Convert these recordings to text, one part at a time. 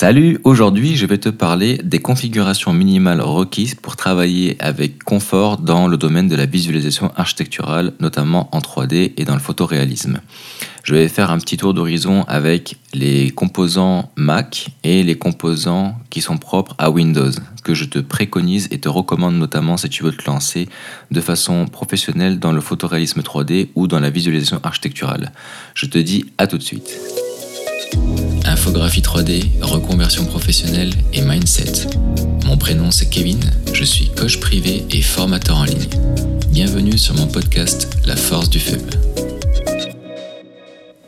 Salut, aujourd'hui je vais te parler des configurations minimales requises pour travailler avec confort dans le domaine de la visualisation architecturale, notamment en 3D et dans le photoréalisme. Je vais faire un petit tour d'horizon avec les composants Mac et les composants qui sont propres à Windows, que je te préconise et te recommande notamment si tu veux te lancer de façon professionnelle dans le photoréalisme 3D ou dans la visualisation architecturale. Je te dis à tout de suite. Infographie 3D, reconversion professionnelle et mindset. Mon prénom c'est Kevin, je suis coach privé et formateur en ligne. Bienvenue sur mon podcast La force du faible.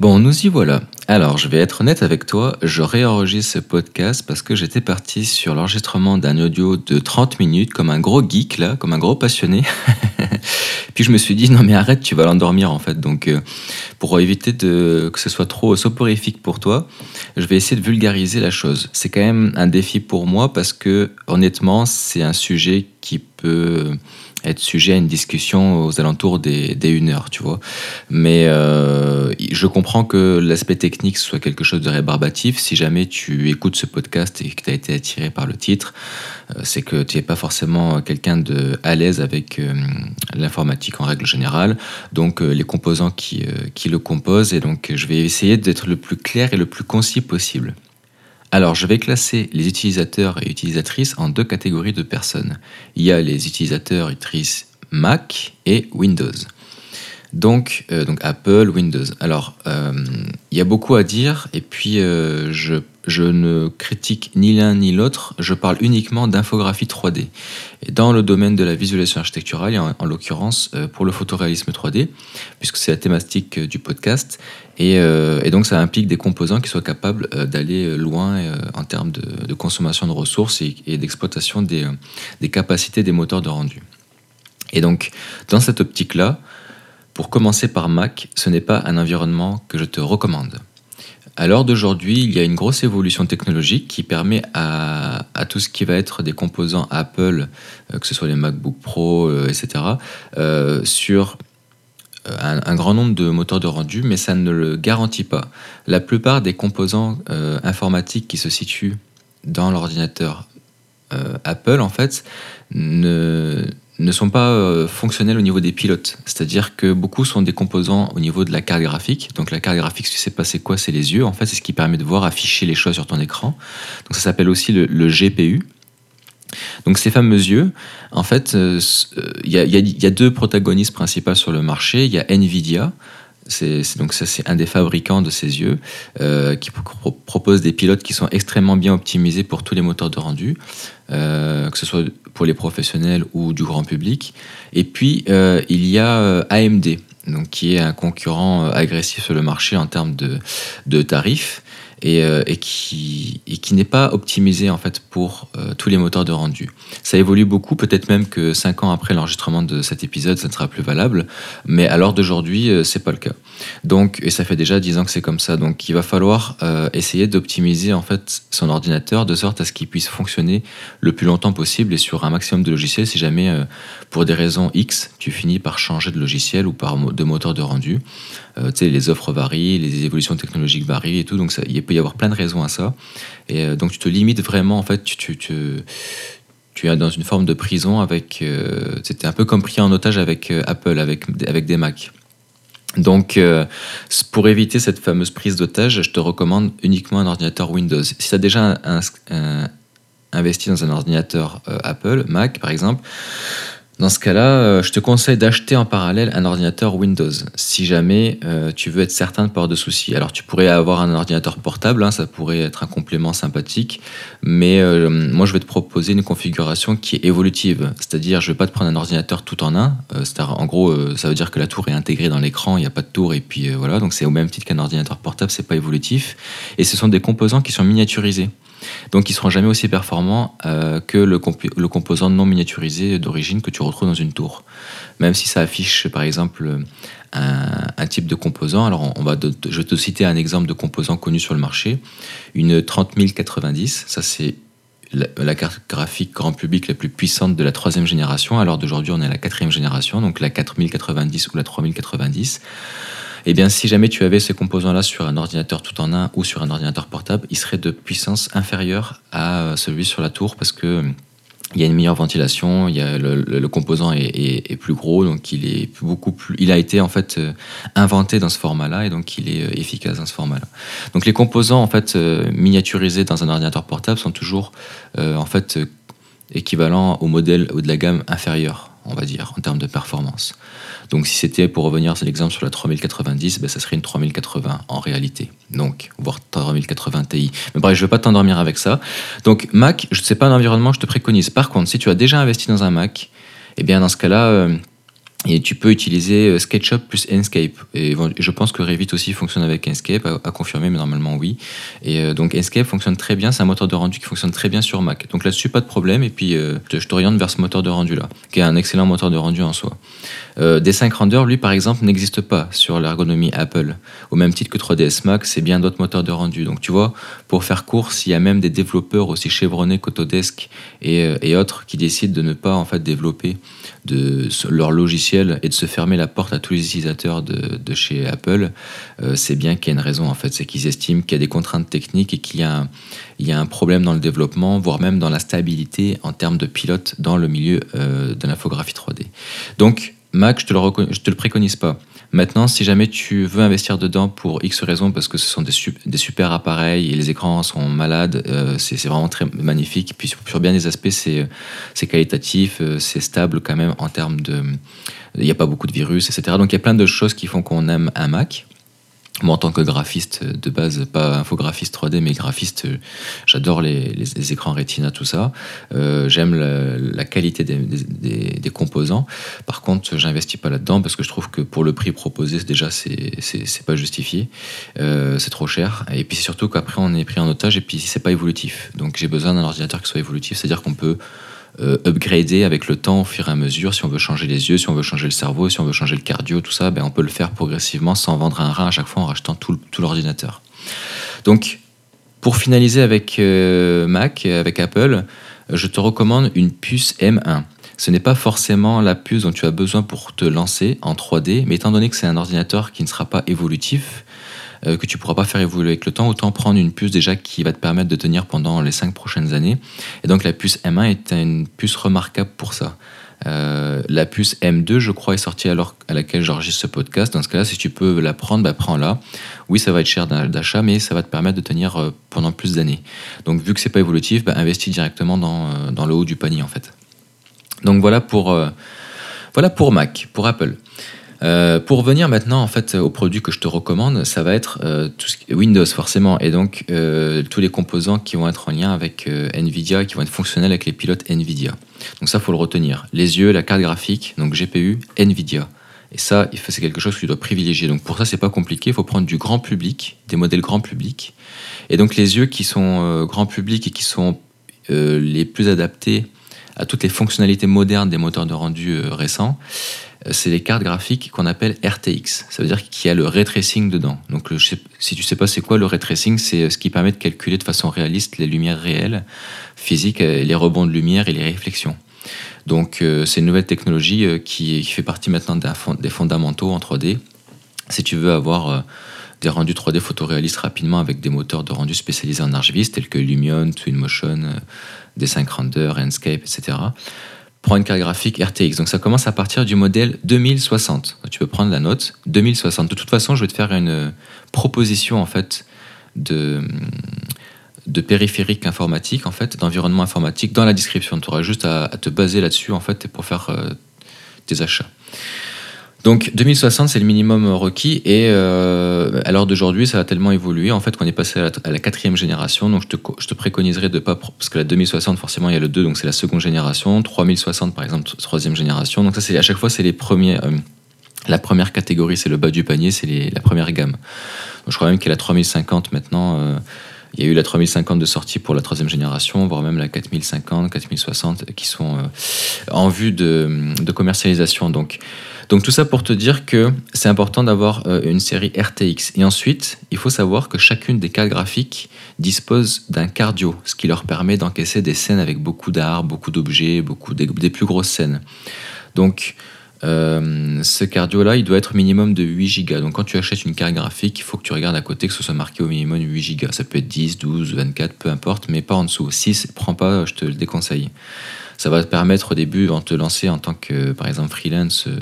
Bon, nous y voilà. Alors, je vais être honnête avec toi, je réenregistre ce podcast parce que j'étais parti sur l'enregistrement d'un audio de 30 minutes comme un gros geek là, comme un gros passionné. Puis je me suis dit non mais arrête, tu vas l'endormir en fait. Donc euh, pour éviter de, que ce soit trop soporifique pour toi, je vais essayer de vulgariser la chose. C'est quand même un défi pour moi parce que honnêtement, c'est un sujet qui peut être sujet à une discussion aux alentours des, des 1 heure, tu vois. Mais euh, je comprends que l'aspect technique soit quelque chose de rébarbatif. Si jamais tu écoutes ce podcast et que tu as été attiré par le titre, euh, c'est que tu n'es pas forcément quelqu'un de à l'aise avec euh, l'informatique en règle générale, donc les composants qui, qui le composent. Et donc je vais essayer d'être le plus clair et le plus concis possible. Alors, je vais classer les utilisateurs et utilisatrices en deux catégories de personnes. Il y a les utilisateurs et utilisatrices Mac et Windows. Donc, euh, donc Apple, Windows. Alors, euh, il y a beaucoup à dire, et puis euh, je, je, ne critique ni l'un ni l'autre, je parle uniquement d'infographie 3D. Et dans le domaine de la visualisation architecturale, en, en l'occurrence pour le photoréalisme 3D, puisque c'est la thématique du podcast, et, et, donc ça implique des composants qui soient capables d'aller loin en termes de, de, consommation de ressources et, et d'exploitation des, des capacités des moteurs de rendu. Et donc, dans cette optique-là, pour commencer par Mac, ce n'est pas un environnement que je te recommande. À l'heure d'aujourd'hui, il y a une grosse évolution technologique qui permet à, tout ce qui va être des composants Apple, euh, que ce soit les MacBook Pro, euh, etc., euh, sur un, grand nombre de moteurs de rendu, mais ça ne le garantit pas. La plupart des composants informatiques qui se situent dans l'ordinateur Apple, en fait, ne, ne sont pas euh, fonctionnels au niveau des pilotes. C'est-à-dire que beaucoup sont des composants au niveau de la carte graphique. Donc la carte graphique, si tu sais pas c'est quoi, c'est les yeux. En fait, c'est ce qui permet de voir afficher les choses sur ton écran. Donc ça s'appelle aussi le, GPU. Donc ces fameux yeux, en fait, euh, euh, il y, a deux protagonistes principaux sur le marché. Il y a Nvidia, c'est, donc ça, c'est un des fabricants de ces yeux euh, qui propose des pilotes qui sont extrêmement bien optimisés pour tous les moteurs de rendu, euh, que ce soit pour les professionnels ou du grand public. Et puis euh, il y a AMD, donc qui est un concurrent agressif sur le marché en termes de, de tarifs et, euh, et qui, n'est pas optimisé en fait pour euh, tous les moteurs de rendu. Ça évolue beaucoup, peut-être même que 5 ans après l'enregistrement de cet épisode, ça ne sera plus valable, mais à l'heure d'aujourd'hui, euh, c'est pas le cas. Donc, et ça fait déjà 10 ans que c'est comme ça, donc il va falloir essayer d'optimiser en fait son ordinateur de sorte à ce qu'il puisse fonctionner le plus longtemps possible et sur un maximum de logiciels si jamais pour des raisons X, tu finis par changer de logiciel ou par de moteur de rendu. tu sais, les offres varient, les évolutions technologiques varient et tout, donc ça, il peut y avoir plein de raisons à ça. Et euh, donc tu te limites vraiment, en fait, tu, tu, tu, es dans une forme de prison avec... Euh, c'était un peu comme pris en otage avec euh, Apple, avec, avec des Macs. Donc, pour éviter cette fameuse prise d'otage, je te recommande uniquement un ordinateur Windows. Si tu as déjà investi dans un ordinateur Apple, Mac par exemple, dans ce cas-là, euh, je te conseille d'acheter en parallèle un ordinateur Windows, si jamais euh, tu veux être certain de pas avoir de soucis. Alors tu pourrais avoir un ordinateur portable, hein, ça pourrait être un complément sympathique, mais euh, moi je vais te proposer une configuration qui est évolutive, c'est-à-dire je vais pas te prendre un ordinateur tout en un, en gros ça veut dire que la tour est intégrée dans l'écran, il n'y a pas de tour et puis voilà, donc c'est au même titre qu'un ordinateur portable, c'est pas évolutif, et ce sont des composants qui sont miniaturisés. Donc ils seront jamais aussi performants euh, que le, composant non miniaturisé d'origine que tu retrouves dans une tour. Même si ça affiche par exemple un, type de composant, alors on va je vais te citer un exemple de composant connu sur le marché, une 30090, ça c'est la, carte graphique grand public la plus puissante de la troisième génération. Alors d'aujourd'hui, on est à la quatrième génération, donc la 4090 ou la 3090. Eh bien, si jamais tu avais ces composants-là sur un ordinateur tout en un ou sur un ordinateur portable, il serait de puissance inférieure à celui sur la tour parce que il y a une meilleure ventilation, il y a le, composant est, plus gros, donc il est beaucoup plus. Il a été en fait euh, inventé dans ce format-là et donc il est euh, efficace dans ce format-là. Donc les composants en fait euh, miniaturisés dans un ordinateur portable sont toujours en fait équivalents au modèle ou de la gamme inférieure, on va dire, en termes de performance. Donc si c'était pour revenir à l'exemple sur la 3090, ben, ça serait une 3080 en réalité. Donc, voire 3080 Ti. Mais bref, je ne vais pas t'endormir avec ça. Donc Mac, je ne sais pas un environnement que je te préconise. Par contre, si tu as déjà investi dans un Mac, eh bien dans ce cas-là, euh, et tu peux utiliser euh, SketchUp plus Enscape. Et je pense que Revit aussi fonctionne avec Enscape, à, confirmer, mais normalement oui. Et euh, donc Enscape fonctionne très bien, c'est un moteur de rendu qui fonctionne très bien sur Mac. Donc là-dessus, pas de problème. Et puis euh, je t'oriente vers ce moteur de rendu-là, qui est un excellent moteur de rendu en soi. D5 Render, lui, par exemple, n'existe pas sur l'ergonomie Apple. Au même titre que 3ds Max, c'est bien d'autres moteurs de rendu. Donc tu vois, pour faire court, s'il y a même des développeurs aussi chevronnés qu'Autodesk et, et autres qui décident de ne pas en fait développer de leur logiciel et de se fermer la porte à tous les utilisateurs de, chez Apple, euh, c'est bien qu'il y a une raison en fait, c'est qu'ils estiment qu'il y a des contraintes techniques et qu'il y, a un, problème dans le développement, voire même dans la stabilité en termes de pilote dans le milieu euh, de l'infographie 3D. Donc Mac, je te te le préconise pas. Maintenant, si jamais tu veux investir dedans pour X raisons, parce que ce sont des, super appareils et les écrans sont malades, euh, c'est vraiment très magnifique. Puis sur, bien des aspects, c'est qualitatif, euh, c'est stable quand même en termes de... Il n'y a pas beaucoup de virus, etc. Donc il y a plein de choses qui font qu'on aime un Mac. Moi, en tant que graphiste de base, pas infographiste 3D, mais graphiste, j'adore les, écrans Retina, tout ça. Euh, j'aime la, qualité des, composants. Par contre, j'investis pas là-dedans parce que je trouve que pour le prix proposé, déjà, c'est pas justifié. Euh, c'est trop cher. Et puis, surtout qu'après, on est pris en otage et puis, c'est pas évolutif. Donc, j'ai besoin d'un ordinateur qui soit évolutif, c'est-à-dire qu'on peut euh, upgrader avec le temps au fur et à mesure. Si on veut changer les yeux, si on veut changer le cerveau, si on veut changer le cardio, tout ça, ben, on peut le faire progressivement sans vendre un rein à chaque fois en rachetant tout, l'ordinateur. Donc, pour finaliser avec euh, Mac, avec Apple, je te recommande une puce M1. Ce n'est pas forcément la puce dont tu as besoin pour te lancer en 3D, mais étant donné que c'est un ordinateur qui ne sera pas évolutif, euh, que tu pourras pas faire évoluer avec le temps, autant prendre une puce déjà qui va te permettre de tenir pendant les 5 prochaines années. Et donc la puce M1 est une puce remarquable pour ça. Euh, la puce M2, je crois, est sortie alors à laquelle j'enregistre ce podcast. Dans ce cas-là, si tu peux la prendre, bah, prends-la. Oui, ça va être cher d'achat, mais ça va te permettre de tenir euh, pendant plus d'années. Donc, vu que c'est pas évolutif, bah, investis directement dans, le haut du panier, en fait. Donc, voilà pour, voilà pour Mac, pour Apple. Euh, pour revenir maintenant en fait aux produits que je te recommande, ça va être euh. Windows forcément et donc euh, tous les composants qui vont être en lien avec Nvidia, qui vont être fonctionnels avec les pilotes Nvidia. Donc ça faut le retenir. Les yeux, la carte graphique, donc GPU, Nvidia. Et ça, c'est quelque chose que tu dois privilégier. Donc pour ça, c'est pas compliqué. Il faut prendre du grand public, des modèles grand public. Et donc les yeux qui sont grand public et qui sont les plus adaptés à toutes les fonctionnalités modernes des moteurs de rendu récents, euh, c'est les cartes graphiques qu'on appelle RTX. Ça veut dire qu'il y a le ray tracing dedans. Donc, si tu sais pas c'est quoi le ray tracing, c'est euh, ce qui permet de calculer de façon réaliste les lumières réelles, physiques, euh, les rebonds de lumière et les réflexions. Donc, c'est une nouvelle technologie qui, fait partie maintenant des fondamentaux en 3D. Si tu veux avoir des rendus 3D photoréalistes rapidement avec des moteurs de rendu spécialisés en archiviste tels que Lumion, Twinmotion, D5 Render, Enscape, etc prends une carte graphique RTX. Donc ça commence à partir du modèle 2060. Tu peux prendre la note 2060. De toute façon, je vais te faire une proposition en fait de de périphérique informatique en fait, d'environnement informatique dans la description. Tu auras juste à, te baser là-dessus en fait pour faire euh, tes achats. Donc 2060, c'est le minimum requis et euh, à l'heure d'aujourd'hui, ça a tellement évolué en fait qu'on est passé à la, quatrième génération. Donc je te, je te, préconiserais de pas parce que la 2060 forcément il y a le 2 donc c'est la seconde génération, 3060 par exemple troisième génération. Donc ça c'est à chaque fois c'est les premiers. Euh, la première catégorie c'est le bas du panier, c'est la première gamme. Donc, je crois même qu'il y a la 3050 maintenant. Euh, il y a eu la 3050 de sortie pour la troisième génération, voire même la 4050, 4060 qui sont en vue de, de commercialisation. Donc donc tout ça pour te dire que c'est important d'avoir euh, une série RTX. Et ensuite, il faut savoir que chacune des cartes graphiques dispose d'un cardio, ce qui leur permet d'encaisser des scènes avec beaucoup d'art, beaucoup d'objets, beaucoup des, plus grosses scènes. Donc Euh, ce cardio-là, il doit être minimum de 8 Go. Donc quand tu achètes une carte graphique, il faut que tu regardes à côté que ce soit marqué au minimum 8 Go. Ça peut être 10, 12, 24, peu importe, mais pas en dessous. 6, prends pas, je te le déconseille. Ça va te permettre au début de te lancer en tant que, par exemple, freelance euh,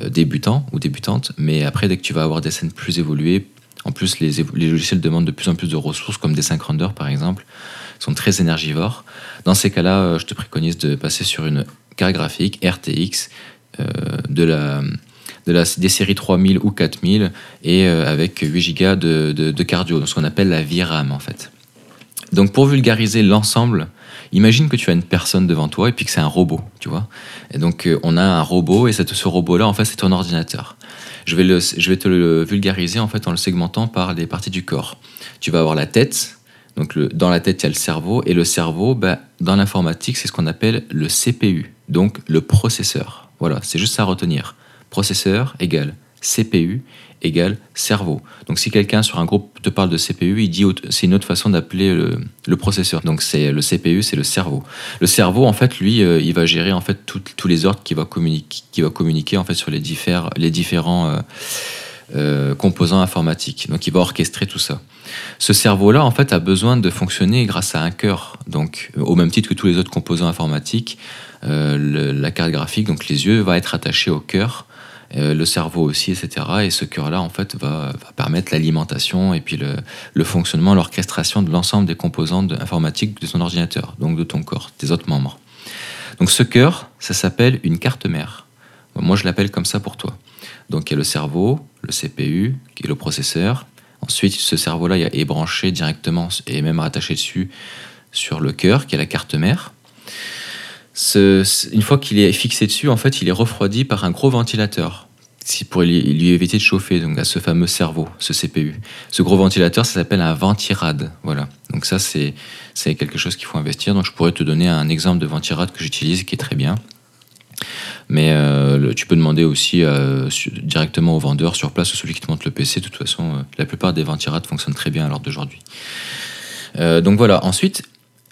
euh, débutant ou débutante, mais après, dès que tu vas avoir des scènes plus évoluées, en plus, les, logiciels demandent de plus en plus de ressources, comme des synchrondeurs par exemple, sont très énergivores. Dans ces cas-là, je te préconise de passer sur une carte graphique RTX euh, de la, de des séries 3000 ou 4000 et euh, avec 8 Go de, de, cardio, ce qu'on appelle la VRAM en fait. Donc pour vulgariser l'ensemble, imagine que tu as une personne devant toi et puis que c'est un robot, tu vois. Et donc euh, on a un robot et cette, ce robot-là en fait c'est ton ordinateur. Je vais, le, je vais te le vulgariser en fait en le segmentant par les parties du corps. Tu vas avoir la tête, donc le, dans la tête il y a le cerveau et le cerveau, bah, dans l'informatique c'est ce qu'on appelle le CPU, donc le processeur. Voilà, c'est juste à retenir. Processeur égale CPU égale cerveau. Donc si quelqu'un sur un groupe te parle de CPU, il dit c'est une autre façon d'appeler le, processeur. Donc c'est le CPU, c'est le cerveau. Le cerveau en fait, lui, euh, il va gérer en fait tous les ordres va qui va communiquer en fait sur les, les différents euh, euh, composants informatiques. Donc il va orchestrer tout ça. Ce cerveau-là, en fait, a besoin de fonctionner grâce à un cœur. Donc, au même titre que tous les autres composants informatiques, la carte graphique, donc les yeux, va être attaché au cœur, euh, le cerveau aussi, etc. Et ce cœur-là, en fait, va, permettre l'alimentation et puis le, fonctionnement, l'orchestration de l'ensemble des composants informatiques de ton ordinateur, donc de ton corps, des autres membres. Donc ce cœur, ça s'appelle une carte mère. Moi, je l'appelle comme ça pour toi. Donc il y a le cerveau, le CPU, qui est le processeur. Ensuite, ce cerveau-là est branché directement et même rattaché dessus sur le cœur, qui est la carte mère une fois qu'il est fixé dessus, en fait, il est refroidi par un gros ventilateur pour lui, éviter de chauffer donc à ce fameux cerveau, ce CPU. Ce gros ventilateur, ça s'appelle un ventirad. Voilà. Donc ça, c'est quelque chose qu'il faut investir. Donc je pourrais te donner un exemple de ventirad que j'utilise qui est très bien. Mais euh, tu peux demander aussi euh, directement au vendeur sur place ou celui qui te montre le PC. De toute façon, euh, la plupart des ventirades fonctionnent très bien à l'heure d'aujourd'hui. donc voilà. Ensuite,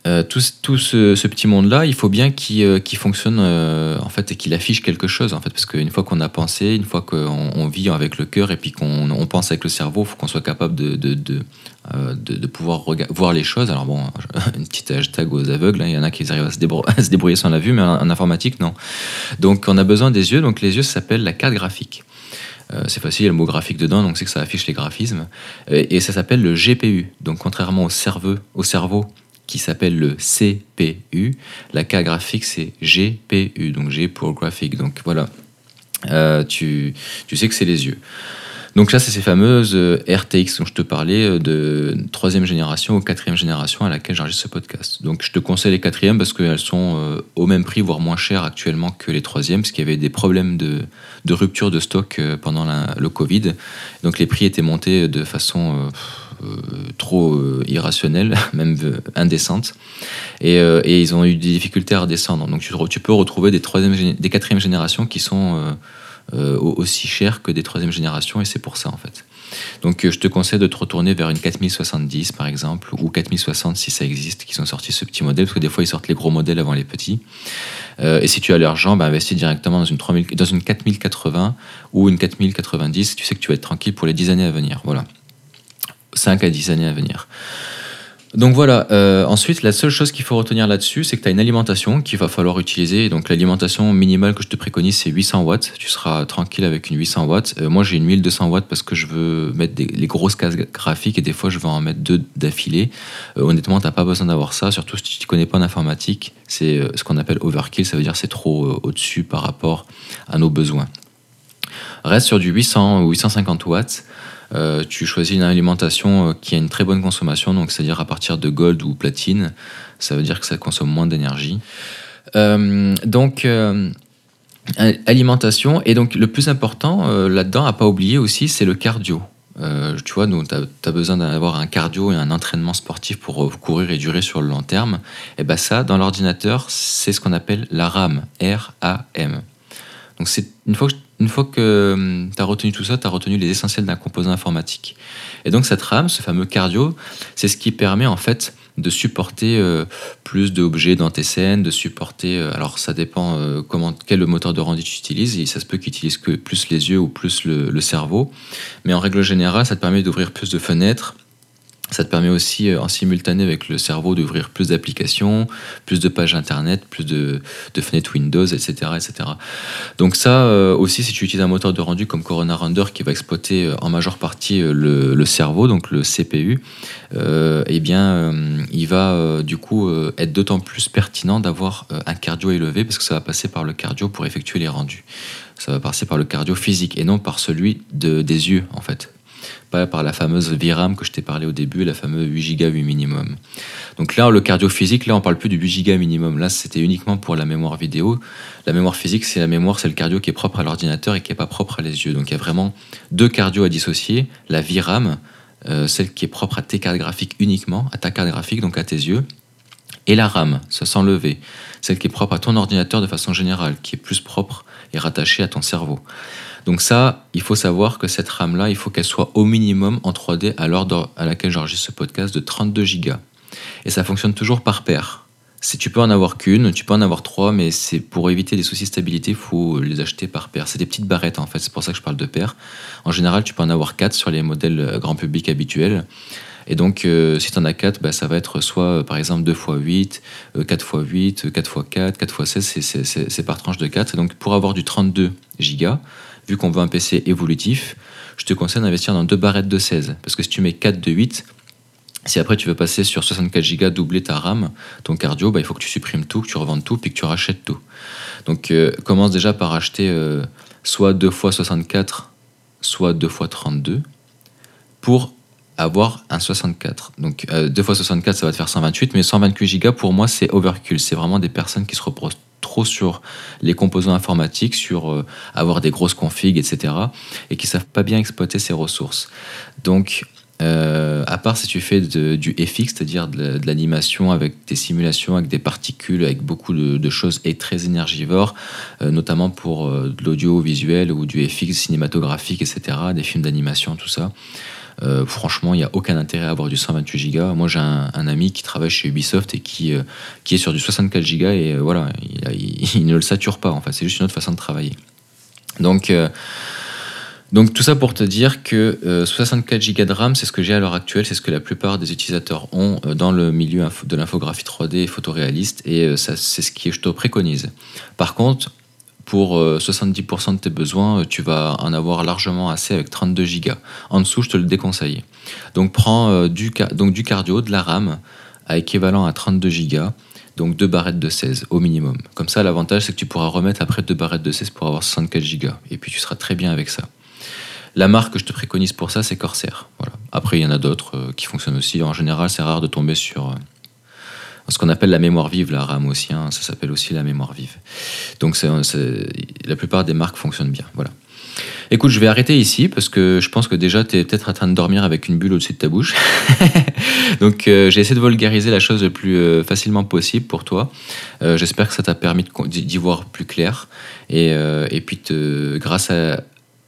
euh, tout, ce, petit monde-là, il faut bien qu'il euh, fonctionne euh, en fait et qu'il affiche quelque chose en fait, parce qu'une fois qu'on a pensé, une fois qu'on vit avec le cœur et puis qu'on pense avec le cerveau, il faut qu'on soit capable de, pouvoir voir les choses. Alors bon, une petite hashtag aux aveugles, hein, il y en a qui arrivent à se, débrouiller, sans la vue, mais en, informatique, non. Donc on a besoin des yeux, donc les yeux, ça s'appelle la carte graphique. c'est facile, il y a le mot graphique dedans, donc c'est que ça affiche les graphismes. Et, et ça s'appelle le GPU. Donc contrairement au cerveau, au cerveau qui s'appelle le CPU. La carte graphique, c'est GPU, donc G pour graphique. Donc voilà, euh, tu, tu, sais que c'est les yeux. Donc là, c'est ces fameuses euh, RTX dont je te parlais euh, de troisième génération ou quatrième génération à laquelle j'enregistre ce podcast. Donc je te conseille les quatrièmes parce qu'elles sont au même prix, voire moins chères actuellement que les troisièmes, parce qu'il y avait des problèmes de, de rupture de stock pendant le Covid. Donc les prix étaient montés de façon... trop euh, irrationnelle, même euh, indécente. Et, ils ont eu des difficultés à redescendre. Donc tu, tu peux retrouver des, des quatrième générations qui sont aussi chères que des troisième générations, et c'est pour ça en fait. Donc je te conseille de te retourner vers une 4070 par exemple, ou 4060 si ça existe, qui sont sortis ce petit modèle, parce que des fois ils sortent les gros modèles avant les petits. et si tu as l'argent, bah, investis directement dans une, 3000, dans une 4080 ou une 4090, tu sais que tu vas être tranquille pour les 10 années à venir. Voilà. 5 à 10 années à venir. Donc voilà, euh, ensuite la seule chose qu'il faut retenir là-dessus, c'est que tu as une alimentation qu'il va falloir utiliser. Donc l'alimentation minimale que je te préconise, c'est 800 watts. Tu seras tranquille avec une 800 watts. Euh, moi j'ai une 1200 watts parce que je veux mettre les grosses cases graphiques et des fois je veux en mettre deux d'affilée. Euh, honnêtement, tu pas besoin d'avoir ça, surtout si tu ne connais pas en informatique. C'est ce qu'on appelle overkill, ça veut dire c'est trop au-dessus par rapport à nos besoins. Reste sur du 800 ou 850 watts. Euh, tu choisis une alimentation euh, qui a une très bonne consommation, donc c'est-à-dire à partir de gold ou platine, ça veut dire que ça consomme moins d'énergie. Euh, donc alimentation et donc le plus important là-dedans à pas oublier aussi c'est le cardio. tu vois, tu as, besoin d'avoir un cardio et un entraînement sportif pour courir et durer sur le long terme. Et bien ça, dans l'ordinateur, c'est ce qu'on appelle la RAM, R-A-M. Donc c'est une fois que une fois que hum, tu as retenu tout ça, tu as retenu les essentiels d'un composant informatique. Et donc cette RAM, ce fameux cardio, c'est ce qui permet en fait de supporter plus d'objets dans tes scènes, de supporter. alors ça dépend comment quel moteur de rendu tu utilises. Et ça se peut qu'il utilise que plus les yeux ou plus le cerveau. Mais en règle générale, ça te permet d'ouvrir plus de fenêtres ça te permet aussi, euh, en simultané avec le cerveau, d'ouvrir plus d'applications, plus de pages internet, plus de, fenêtres Windows, etc., etc. Donc ça euh, aussi, si tu utilises un moteur de rendu comme Corona Render qui va exploiter euh, en majeure partie le, cerveau, donc le CPU, eh bien, il va du coup être d'autant plus pertinent d'avoir un cardio élevé parce que ça va passer par le cardio pour effectuer les rendus. Ça va passer par le cardio physique et non par celui de, des yeux, en fait pas par la fameuse VRAM que je t'ai parlé au début, la fameuse 8 Go 8 minimum. Donc là, le cardio physique, là, on parle plus du 8 Go minimum. Là, c'était uniquement pour la mémoire vidéo. La mémoire physique, c'est la mémoire, c'est le cardio qui est propre à l'ordinateur et qui n'est pas propre à les yeux. Donc il y a vraiment deux cardio à dissocier. La VRAM, euh, celle qui est propre à tes cartes graphiques uniquement, à ta carte graphique, donc à tes yeux. Et la RAM, ça sent lever, celle qui est propre à ton ordinateur de façon générale, qui est plus propre et rattachée à ton cerveau. Donc ça, il faut savoir que cette RAM-là, il faut qu'elle soit au minimum en 3D à l'heure à laquelle j'enregistre ce podcast de 32 Go. Et ça fonctionne toujours par paire. Si tu peux en avoir qu'une, tu peux en avoir trois, mais c'est pour éviter des soucis de stabilité, il faut les acheter par paire. C'est des petites barrettes en fait, c'est pour ça que je parle de paire. En général, tu peux en avoir quatre sur les modèles grand public habituels. Et donc, euh, si tu en as 4, bah, ça va être soit euh, par exemple 2 x 8, 4 x 8, 4 x 4, 4 x 16, c'est par tranche de 4. Et donc, pour avoir du 32 Go, vu qu'on veut un PC évolutif, je te conseille d'investir dans deux barrettes de 16. Parce que si tu mets 4 de 8, si après tu veux passer sur 64 Go, doubler ta RAM, ton cardio, bah, il faut que tu supprimes tout, que tu revendes tout, puis que tu rachètes tout. Donc euh, commence déjà par acheter euh, soit 2 x 64, soit 2 x 32, pour avoir un 64. Donc 2 x 64, ça va te faire 128, mais 128 Go, pour moi, c'est overkill. C'est vraiment des personnes qui se reposent trop sur les composants informatiques, sur euh, avoir des grosses configs, etc. et qui savent pas bien exploiter ces ressources. Donc, euh, à part si tu fais du FX, c'est-à-dire de, l'animation avec des simulations, avec des particules, avec beaucoup de, choses et très énergivores, euh, notamment pour de l'audio-visuel ou du FX cinématographique, etc., des films d'animation, tout ça. Euh, franchement, il n'y a aucun intérêt à avoir du 128 Go. Moi, j'ai un, ami qui travaille chez Ubisoft et qui, euh, qui est sur du 64 Go et euh, voilà, il, ne le sature pas. En fait, c'est juste une autre façon de travailler. Donc, donc tout ça pour te dire que 64 Go de RAM, c'est ce que j'ai à l'heure actuelle, c'est ce que la plupart des utilisateurs ont dans le milieu de l'infographie 3D photoréaliste et c'est ce que je te préconise. Par contre, pour 70% euh, de tes besoins, euh, tu vas en avoir largement assez avec 32 Go. En dessous, je te le déconseille. Donc prends euh, du, donc du cardio, de la RAM, à équivalent à 32 Go, donc deux barrettes de 16 au minimum. Comme ça, l'avantage, c'est que tu pourras remettre après deux barrettes de 16 pour avoir 64 Go. Et puis tu seras très bien avec ça. La marque que je te préconise pour ça, c'est Corsair. Voilà. Après, il y en a d'autres qui fonctionnent aussi. En général, c'est rare de tomber sur ce qu'on appelle la mémoire vive, la RAM aussi, ça s'appelle aussi la mémoire vive. Donc la plupart des marques fonctionnent bien. Voilà. Écoute, je vais arrêter ici parce que je pense que déjà tu es peut-être en train de dormir avec une bulle au-dessus de ta bouche. Donc euh, j'ai essayé de vulgariser la chose le plus euh, facilement possible pour toi. Euh, j'espère que ça t'a permis d'y voir plus clair. Et puis grâce à,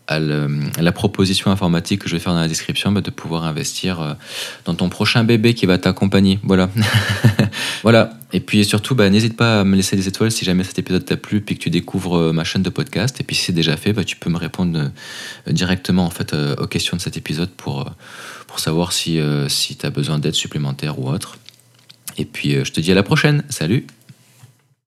à, la proposition informatique que je vais faire dans la description, bah, de pouvoir investir euh, dans ton prochain bébé qui va t'accompagner. Voilà. voilà. Et puis surtout, bah, n'hésite pas à me laisser des étoiles si jamais cet épisode t'a plu, puis que tu découvres euh, ma chaîne de podcast. Et puis si c'est déjà fait, bah, tu peux me répondre euh, directement en fait aux questions de cet épisode pour, pour savoir si, si tu as besoin d'aide supplémentaire ou autre. Et puis je te dis à la prochaine. Salut